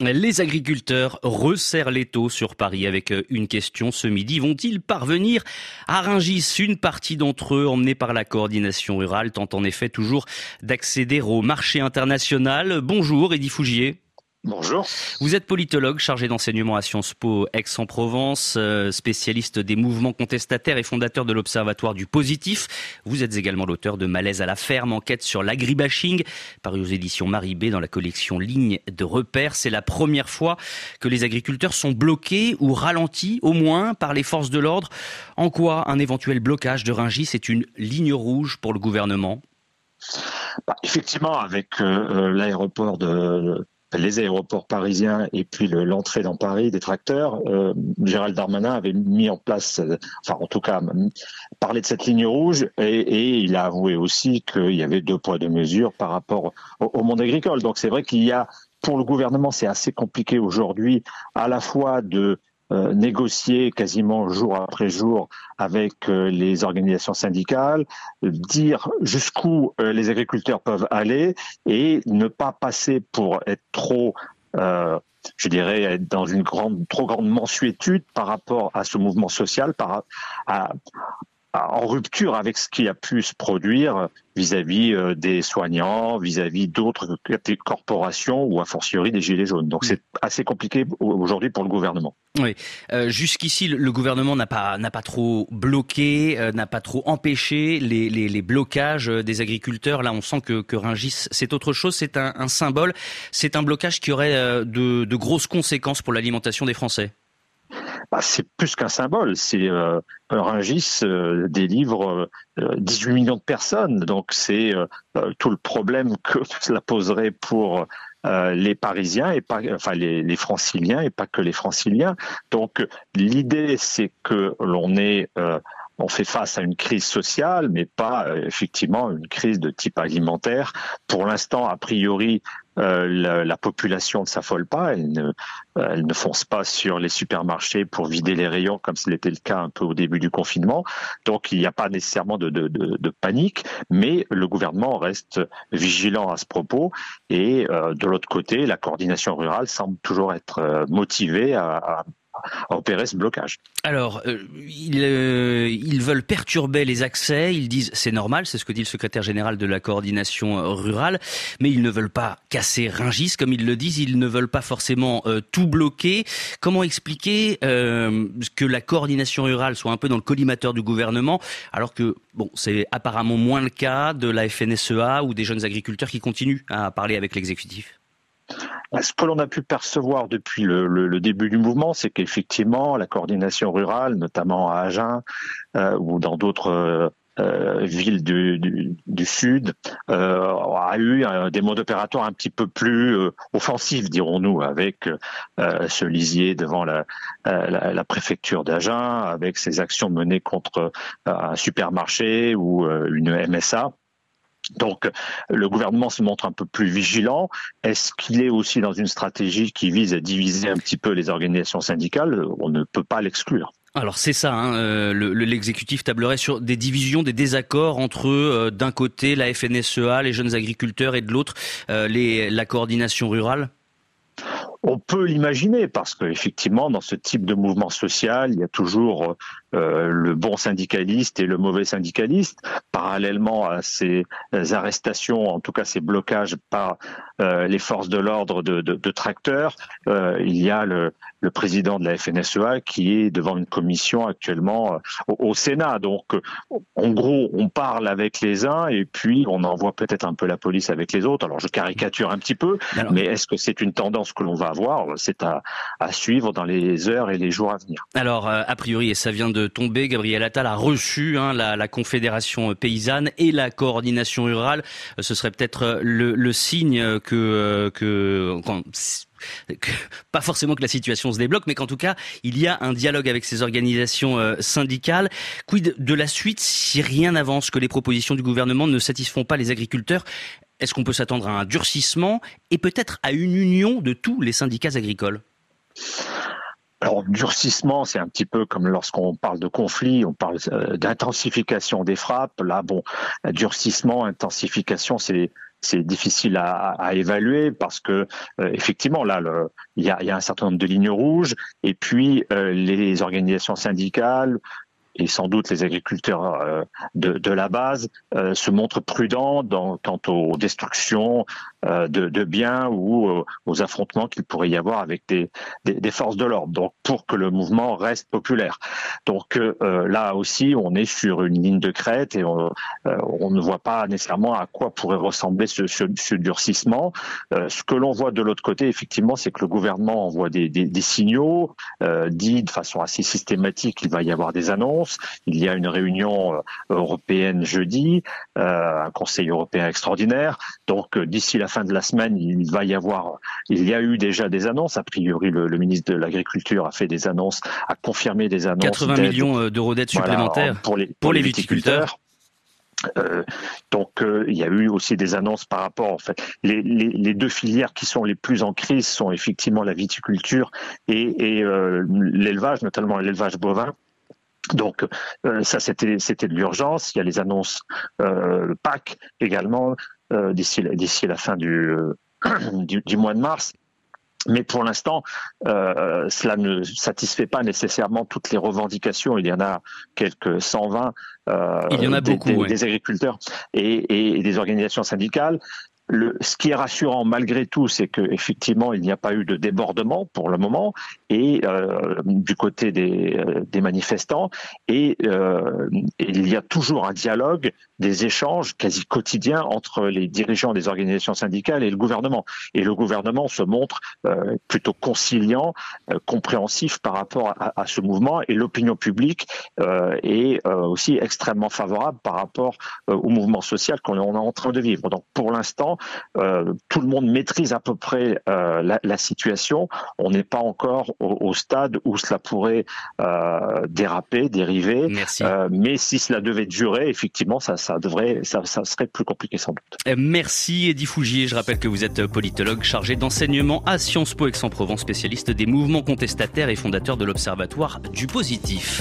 Les agriculteurs resserrent les taux sur Paris avec euh, une question ce midi. Vont-ils parvenir à Rungis? Une partie d'entre eux, emmenés par la coordination rurale, tentent en effet toujours d'accéder au marché international. Bonjour, Eddy Fougier. Bonjour. Vous êtes politologue chargé d'enseignement à Sciences Po Aix-en-Provence, euh, spécialiste des mouvements contestataires et fondateur de l'Observatoire du Positif. Vous êtes également l'auteur de Malaise à la ferme, enquête sur l'agribashing, paru aux éditions Maribé dans la collection Ligne de repères. C'est la première fois que les agriculteurs sont bloqués ou ralentis, au moins, par les forces de l'ordre. En quoi un éventuel blocage de Rungis est une ligne rouge pour le gouvernement? Bah, Effectivement, avec euh, euh, l'aéroport de les aéroports parisiens et puis l'entrée dans Paris des tracteurs, euh, Gérald Darmanin avait mis en place, euh, enfin en tout cas, parlé de cette ligne rouge et, il a avoué aussi qu'il y avait deux poids deux mesures par rapport au monde agricole. Donc c'est vrai qu'il y a pour le gouvernement, c'est assez compliqué aujourd'hui à la fois de euh, négocier quasiment jour après jour avec euh, les organisations syndicales, dire jusqu'où euh, les agriculteurs peuvent aller et ne pas passer pour être trop je dirais, être dans une grande, trop grande mensuétude par rapport à ce mouvement social, par, à, en rupture avec ce qui a pu se produire vis-à-vis euh, des soignants, vis-à-vis d'autres corporations ou a fortiori des gilets jaunes. Donc c'est assez compliqué aujourd'hui pour le gouvernement. Oui, euh, jusqu'ici le gouvernement n'a pas n'a pas trop bloqué, euh, n'a pas trop empêché les, les, les, blocages des agriculteurs. Là, on sent que, que Ringis, c'est autre chose, c'est un, un symbole, c'est un blocage qui aurait de, de grosses conséquences pour l'alimentation des Français bah, c'est plus qu'un symbole. C'est euh, Rungis euh, délivre 18 euh, millions de personnes, donc c'est euh, tout le problème que cela poserait pour les Parisiens et pas, enfin les, Franciliens et pas que les Franciliens. Donc l'idée, c'est que l'on est on fait face à une crise sociale, mais pas effectivement une crise de type alimentaire. Pour l'instant, a priori, euh, la, la, population ne s'affole pas, elle ne, elle ne fonce pas sur les supermarchés pour vider les rayons comme c'était le cas un peu au début du confinement. Donc il n'y a pas nécessairement de, de, de, de, panique, mais le gouvernement reste vigilant à ce propos. Et euh, de l'autre côté, la coordination rurale semble toujours être euh, motivée à, à opérer ce blocage. Alors, euh, ils, euh, ils, veulent perturber les accès, ils disent c'est normal, c'est ce que dit le secrétaire général de la coordination euh, rurale, mais ils ne veulent pas casser Ringis, comme ils le disent, ils ne veulent pas forcément tout bloquer. Comment expliquer que la coordination rurale soit un peu dans le collimateur du gouvernement, alors que bon, c'est apparemment moins le cas de la FNSEA ou des jeunes agriculteurs qui continuent à parler avec l'exécutif? Ce que l'on a pu percevoir depuis le, début du mouvement, c'est qu'effectivement, la coordination rurale, notamment à Agen euh, ou dans d'autres euh, villes du, sud, euh, a eu des modes opératoires un petit peu plus offensifs, dirons-nous, avec ce lisier devant la, la préfecture d'Agen, avec ses actions menées contre un supermarché ou une MSA. Donc le gouvernement se montre un peu plus vigilant. Est-ce qu'il est aussi dans une stratégie qui vise à diviser un petit peu les organisations syndicales? On ne peut pas l'exclure. Alors c'est ça, hein, euh, l'exécutif tablerait sur des divisions, des désaccords entre euh, d'un côté la FNSEA, les jeunes agriculteurs et de l'autre euh, la coordination rurale? On peut l'imaginer parce qu'effectivement, dans ce type de mouvement social, il y a toujours euh, le bon syndicaliste et le mauvais syndicaliste. Parallèlement à ces arrestations, en tout cas ces blocages par euh, les forces de l'ordre de, tracteurs, euh, il y a le, président de la FNSEA qui est devant une commission actuellement au, Sénat. Donc, en gros, on parle avec les uns et puis on envoie peut-être un peu la police avec les autres. Alors, je caricature un petit peu, mais est-ce que c'est une tendance que l'on va avoir? C'est à, suivre dans les heures et les jours à venir. Alors, a priori, et ça vient de de tomber, Gabriel Attal a reçu hein, la, Confédération paysanne et la coordination rurale. Euh, ce serait peut-être euh, le, signe que, euh, que, pas forcément que la situation se débloque, mais qu'en tout cas, il y a un dialogue avec ces organisations syndicales. Quid de la suite si rien n'avance, que les propositions du gouvernement ne satisfont pas les agriculteurs? Est-ce qu'on peut s'attendre à un durcissement et peut-être à une union de tous les syndicats agricoles? Alors, durcissement, c'est un petit peu comme lorsqu'on parle de conflit, on parle euh, d'intensification des frappes. Là, bon, durcissement, intensification, c'est difficile à, évaluer parce que effectivement là, il y a, un certain nombre de lignes rouges et puis les organisations syndicales et sans doute les agriculteurs euh, de, la base euh, se montrent prudents dans, quant aux destructions euh, de, de, biens ou aux affrontements qu'il pourrait y avoir avec des, des, forces de l'ordre. Donc pour que le mouvement reste populaire. Donc là aussi, on est sur une ligne de crête et on, ne voit pas nécessairement à quoi pourrait ressembler ce, durcissement. ce que l'on voit de l'autre côté, effectivement, c'est que le gouvernement envoie des, signaux, dit de façon assez systématique qu'il va y avoir des annonces il y a une réunion euh, européenne jeudi, euh, un Conseil européen extraordinaire. Donc euh, d'ici la fin de la semaine, il va y avoir, il y a eu déjà des annonces. A priori, le, ministre de l'Agriculture a fait des annonces, a confirmé des annonces. 80 millions d'euros d'aide supplémentaires pour les, pour, les viticulteurs. donc il y a eu aussi des annonces par rapport en fait les, les, deux filières qui sont les plus en crise sont effectivement la viticulture et, et l'élevage notamment l'élevage bovin donc euh, ça c'était c'était de l'urgence. Il y a les annonces euh, PAC également euh, d'ici d'ici la fin du, du, du mois de mars. Mais pour l'instant, euh, cela ne satisfait pas nécessairement toutes les revendications. Il y en a quelques 120 euh, Il y en a des, beaucoup, des, agriculteurs et, et, des organisations syndicales. Le, ce qui est rassurant malgré tout, c'est qu'effectivement, il n'y a pas eu de débordement pour le moment et euh, du côté des, euh, des manifestants et, euh, il y a toujours un dialogue, des échanges quasi quotidiens entre les dirigeants des organisations syndicales et le gouvernement. Et le gouvernement se montre euh, plutôt conciliant, euh, compréhensif par rapport à, à ce mouvement et l'opinion publique est aussi extrêmement favorable par rapport au mouvement social qu'on est en train de vivre. Donc pour l'instant, euh, tout le monde maîtrise à peu près euh, la, la, situation. On n'est pas encore au, au, stade où cela pourrait euh, déraper, dériver. Euh, mais si cela devait durer, effectivement, ça, ça devrait, ça, ça, serait plus compliqué sans doute. Merci Eddie Fougier. Je rappelle que vous êtes politologue chargé d'enseignement à Sciences Po Aix-en-Provence, spécialiste des mouvements contestataires et fondateur de l'Observatoire du positif.